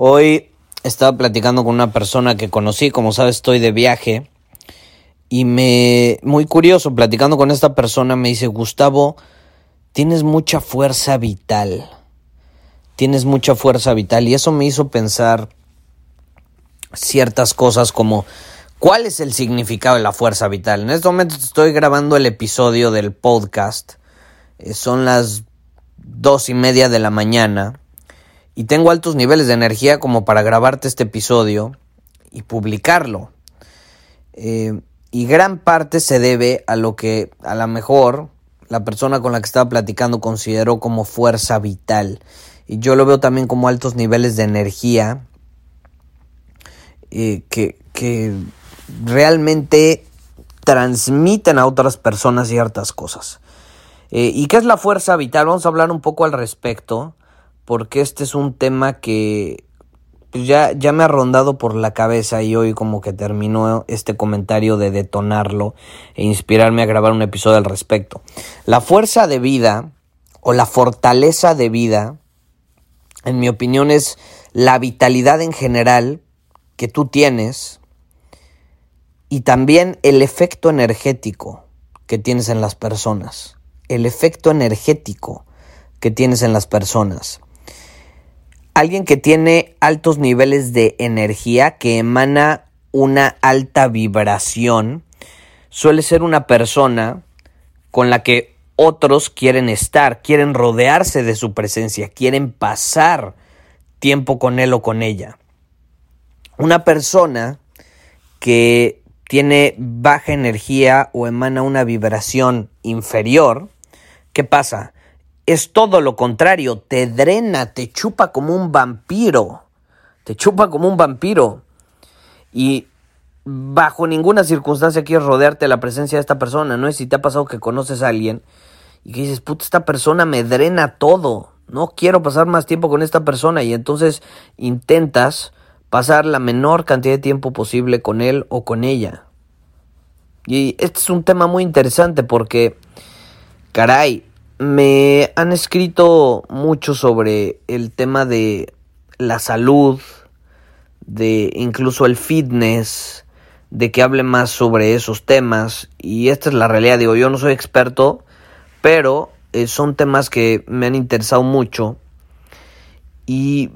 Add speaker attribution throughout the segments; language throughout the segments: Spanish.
Speaker 1: Hoy estaba platicando con una persona que conocí, como sabes estoy de viaje, y me, muy curioso, platicando con esta persona me dice, Gustavo, tienes mucha fuerza vital, tienes mucha fuerza vital, y eso me hizo pensar ciertas cosas como, ¿cuál es el significado de la fuerza vital? En este momento estoy grabando el episodio del podcast, eh, son las dos y media de la mañana y tengo altos niveles de energía como para grabarte este episodio y publicarlo. Eh, y gran parte se debe a lo que a lo mejor la persona con la que estaba platicando consideró como fuerza vital. Y yo lo veo también como altos niveles de energía eh, que, que realmente transmiten a otras personas ciertas cosas. Eh, ¿Y qué es la fuerza vital? Vamos a hablar un poco al respecto, porque este es un tema que pues, ya, ya me ha rondado por la cabeza y hoy como que terminó este comentario de detonarlo e inspirarme a grabar un episodio al respecto. La fuerza de vida o la fortaleza de vida, en mi opinión, es la vitalidad en general que tú tienes y también el efecto energético que tienes en las personas el efecto energético que tienes en las personas. Alguien que tiene altos niveles de energía, que emana una alta vibración, suele ser una persona con la que otros quieren estar, quieren rodearse de su presencia, quieren pasar tiempo con él o con ella. Una persona que tiene baja energía o emana una vibración inferior, ¿Qué pasa? Es todo lo contrario, te drena, te chupa como un vampiro, te chupa como un vampiro. Y bajo ninguna circunstancia quieres rodearte de la presencia de esta persona, ¿no? es si te ha pasado que conoces a alguien y que dices, puta, esta persona me drena todo, no quiero pasar más tiempo con esta persona y entonces intentas pasar la menor cantidad de tiempo posible con él o con ella. Y este es un tema muy interesante porque, caray, me han escrito mucho sobre el tema de la salud, de incluso el fitness, de que hable más sobre esos temas. Y esta es la realidad, digo, yo no soy experto, pero eh, son temas que me han interesado mucho. Y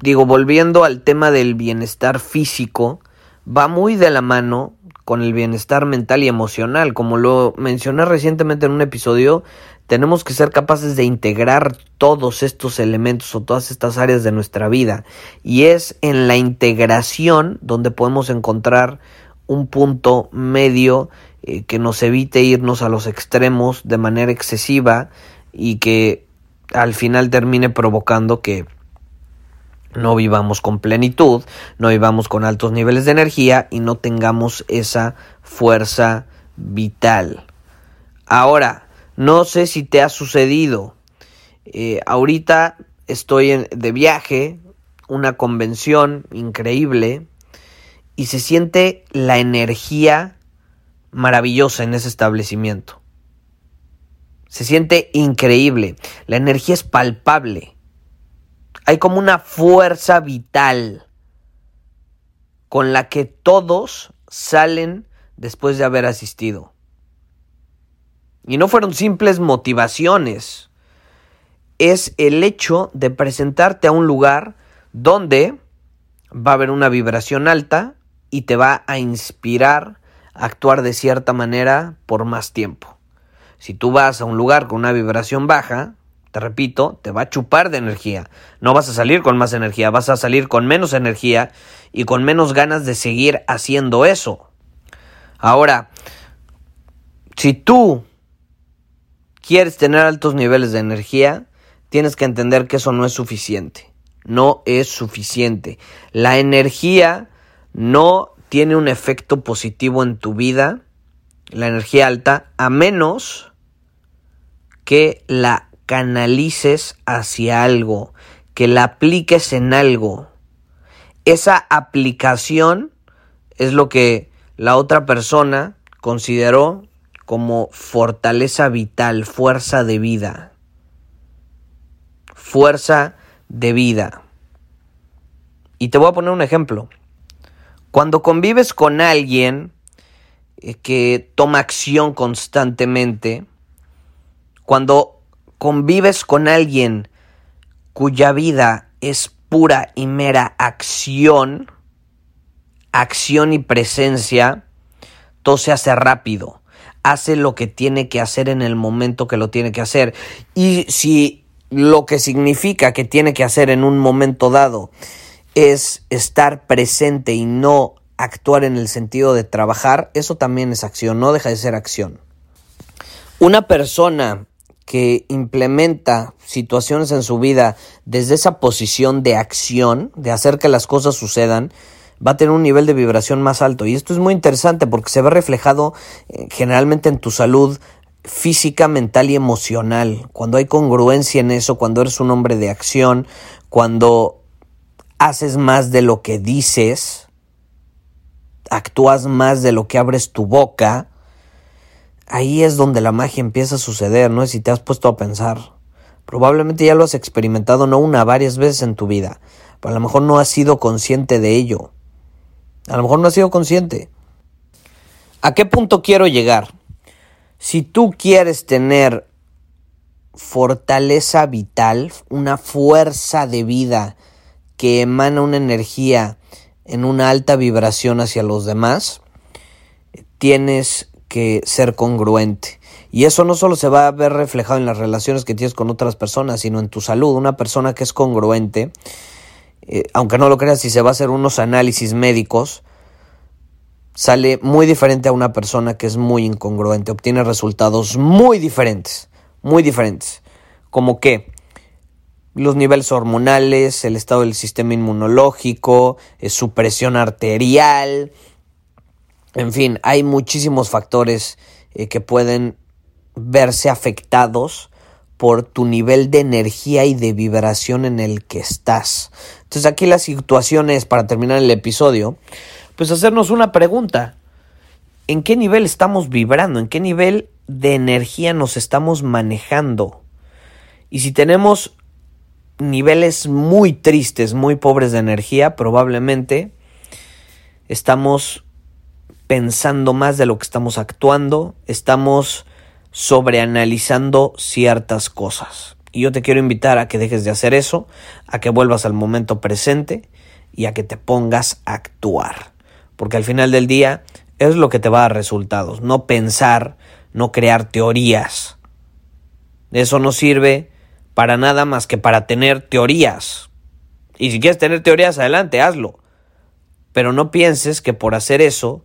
Speaker 1: digo, volviendo al tema del bienestar físico, va muy de la mano con el bienestar mental y emocional. Como lo mencioné recientemente en un episodio, tenemos que ser capaces de integrar todos estos elementos o todas estas áreas de nuestra vida. Y es en la integración donde podemos encontrar un punto medio eh, que nos evite irnos a los extremos de manera excesiva y que al final termine provocando que no vivamos con plenitud, no vivamos con altos niveles de energía y no tengamos esa fuerza vital. Ahora, no sé si te ha sucedido. Eh, ahorita estoy de viaje, una convención increíble, y se siente la energía maravillosa en ese establecimiento. Se siente increíble. La energía es palpable. Hay como una fuerza vital con la que todos salen después de haber asistido. Y no fueron simples motivaciones. Es el hecho de presentarte a un lugar donde va a haber una vibración alta y te va a inspirar a actuar de cierta manera por más tiempo. Si tú vas a un lugar con una vibración baja, te repito, te va a chupar de energía. No vas a salir con más energía, vas a salir con menos energía y con menos ganas de seguir haciendo eso. Ahora, si tú quieres tener altos niveles de energía, tienes que entender que eso no es suficiente. No es suficiente. La energía no tiene un efecto positivo en tu vida, la energía alta, a menos que la canalices hacia algo, que la apliques en algo. Esa aplicación es lo que la otra persona consideró como fortaleza vital, fuerza de vida. Fuerza de vida. Y te voy a poner un ejemplo. Cuando convives con alguien eh, que toma acción constantemente, cuando convives con alguien cuya vida es pura y mera acción, acción y presencia, todo se hace rápido. Hace lo que tiene que hacer en el momento que lo tiene que hacer. Y si lo que significa que tiene que hacer en un momento dado es estar presente y no actuar en el sentido de trabajar, eso también es acción, no deja de ser acción. Una persona que implementa situaciones en su vida desde esa posición de acción, de hacer que las cosas sucedan, va a tener un nivel de vibración más alto. Y esto es muy interesante porque se ve reflejado eh, generalmente en tu salud física, mental y emocional. Cuando hay congruencia en eso, cuando eres un hombre de acción, cuando haces más de lo que dices, actúas más de lo que abres tu boca, ahí es donde la magia empieza a suceder, ¿no? Si te has puesto a pensar. Probablemente ya lo has experimentado no una, varias veces en tu vida, pero a lo mejor no has sido consciente de ello. A lo mejor no has sido consciente. ¿A qué punto quiero llegar? Si tú quieres tener fortaleza vital, una fuerza de vida que emana una energía en una alta vibración hacia los demás, tienes que ser congruente. Y eso no solo se va a ver reflejado en las relaciones que tienes con otras personas, sino en tu salud. Una persona que es congruente, eh, aunque no lo creas, si se va a hacer unos análisis médicos, sale muy diferente a una persona que es muy incongruente. Obtiene resultados muy diferentes, muy diferentes. Como que los niveles hormonales, el estado del sistema inmunológico, eh, su presión arterial, en fin, hay muchísimos factores eh, que pueden verse afectados por tu nivel de energía y de vibración en el que estás. Entonces aquí la situación es, para terminar el episodio, pues hacernos una pregunta. ¿En qué nivel estamos vibrando? ¿En qué nivel de energía nos estamos manejando? Y si tenemos niveles muy tristes, muy pobres de energía, probablemente estamos pensando más de lo que estamos actuando, estamos sobreanalizando ciertas cosas. Y yo te quiero invitar a que dejes de hacer eso, a que vuelvas al momento presente y a que te pongas a actuar. Porque al final del día es lo que te va a dar resultados, no pensar, no crear teorías. Eso no sirve para nada más que para tener teorías. Y si quieres tener teorías, adelante, hazlo. Pero no pienses que por hacer eso